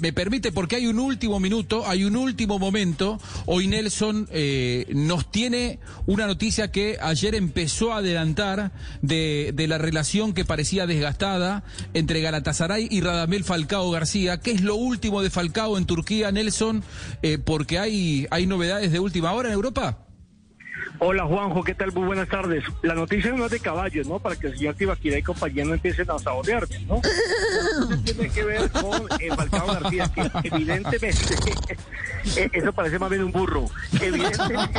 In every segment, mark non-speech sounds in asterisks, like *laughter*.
Me permite, porque hay un último minuto, hay un último momento. Hoy Nelson eh, nos tiene una noticia que ayer empezó a adelantar de, de la relación que parecía desgastada entre Galatasaray y Radamel Falcao García. ¿Qué es lo último de Falcao en Turquía, Nelson? Eh, porque hay, hay novedades de última hora en Europa. Hola Juanjo, ¿qué tal? Muy buenas tardes. La noticia no es de caballos, ¿no? Para que el señor Tibaquira y compañía no empiecen a sabotearme, ¿no? *laughs* *laughs* Tiene que ver con eh, Falcao García, que evidentemente, *laughs* eh, eso parece más bien un burro. Evidentemente.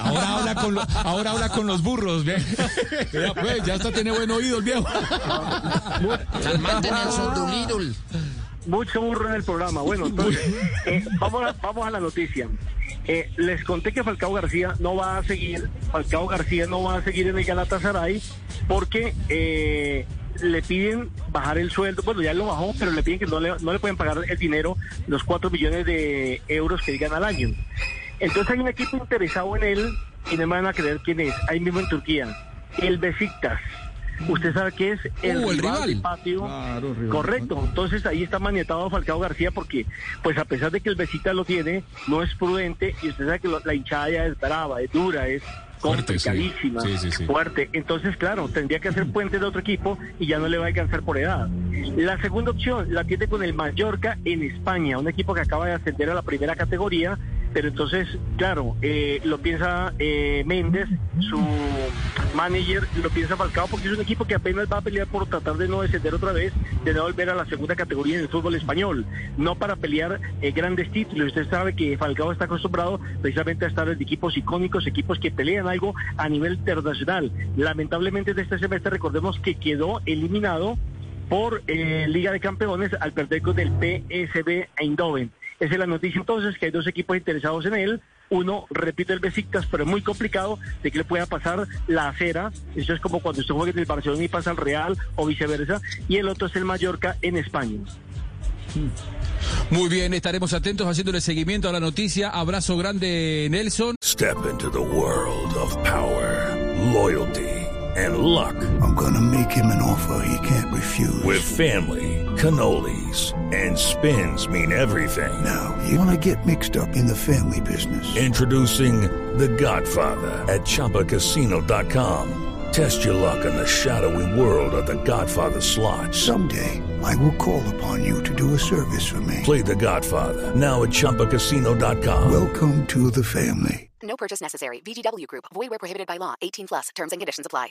Ahora habla con, lo- ahora habla con los burros. *laughs* Vea, pues, ya hasta tiene buen oído el viejo. Calmante Nelson Doolittle. Mucho burro en el programa. Bueno, entonces, eh, vamos, a, vamos a la noticia. Eh, les conté que Falcao García no va a seguir, Falcao García no va a seguir en el Galatasaray porque eh, le piden bajar el sueldo, bueno ya lo bajó, pero le piden que no le, no le pueden pagar el dinero, los 4 millones de euros que digan al año. Entonces hay un equipo interesado en él y no me van a creer quién es, ahí mismo en Turquía, el Besiktas. Usted sabe que es el, Uh, el rival rival. del patio. Claro, rival. Correcto. Entonces ahí está maniatado Falcao García porque, pues a pesar de que el Besiktas lo tiene, no es prudente y usted sabe que lo- la hinchada ya es brava, es dura, es Fuerte, sí. complicadísima, Sí, sí, sí. fuerte. Entonces, claro, tendría que hacer puente de otro equipo y ya no le va a alcanzar por edad. La segunda opción la tiene con el Mallorca en España, un equipo que acaba de ascender a la primera categoría, pero entonces, claro, eh, lo piensa eh, Méndez, su manager, lo piensa Falcao, porque es un equipo que apenas va a pelear por tratar de no descender otra vez, de no volver a la segunda categoría en el fútbol español, no para pelear eh, grandes títulos. Usted sabe que Falcao está acostumbrado precisamente a estar en equipos icónicos, equipos que pelean algo a nivel internacional. Lamentablemente de este semestre recordemos que quedó eliminado por eh, Liga de Campeones al perder con el PSV Eindhoven. Esa es la noticia entonces, que hay dos equipos interesados en él. Uno, repito, el Besiktas, pero es muy complicado de que le pueda pasar la acera. Eso es como cuando usted juega en el Barcelona y pasa al Real o viceversa. Y el otro es el Mallorca en España. Muy bien, estaremos atentos haciéndole seguimiento a la noticia. Abrazo grande, Nelson. Step into the world of power, loyalty, and luck. I'm gonna make him an offer he can't refuse. With family, cannolis, and spins mean everything. Now, you wanna get mixed up in the family business. Introducing The Godfather at ChumbaCasino.com. Test your luck in the shadowy world of The Godfather slot. Someday, I will call upon you to do a service for me. Play The Godfather now at ChumbaCasino.com. Welcome to the family. No purchase necessary. VGW Group. Void where prohibited by law. 18 plus. Terms and conditions apply.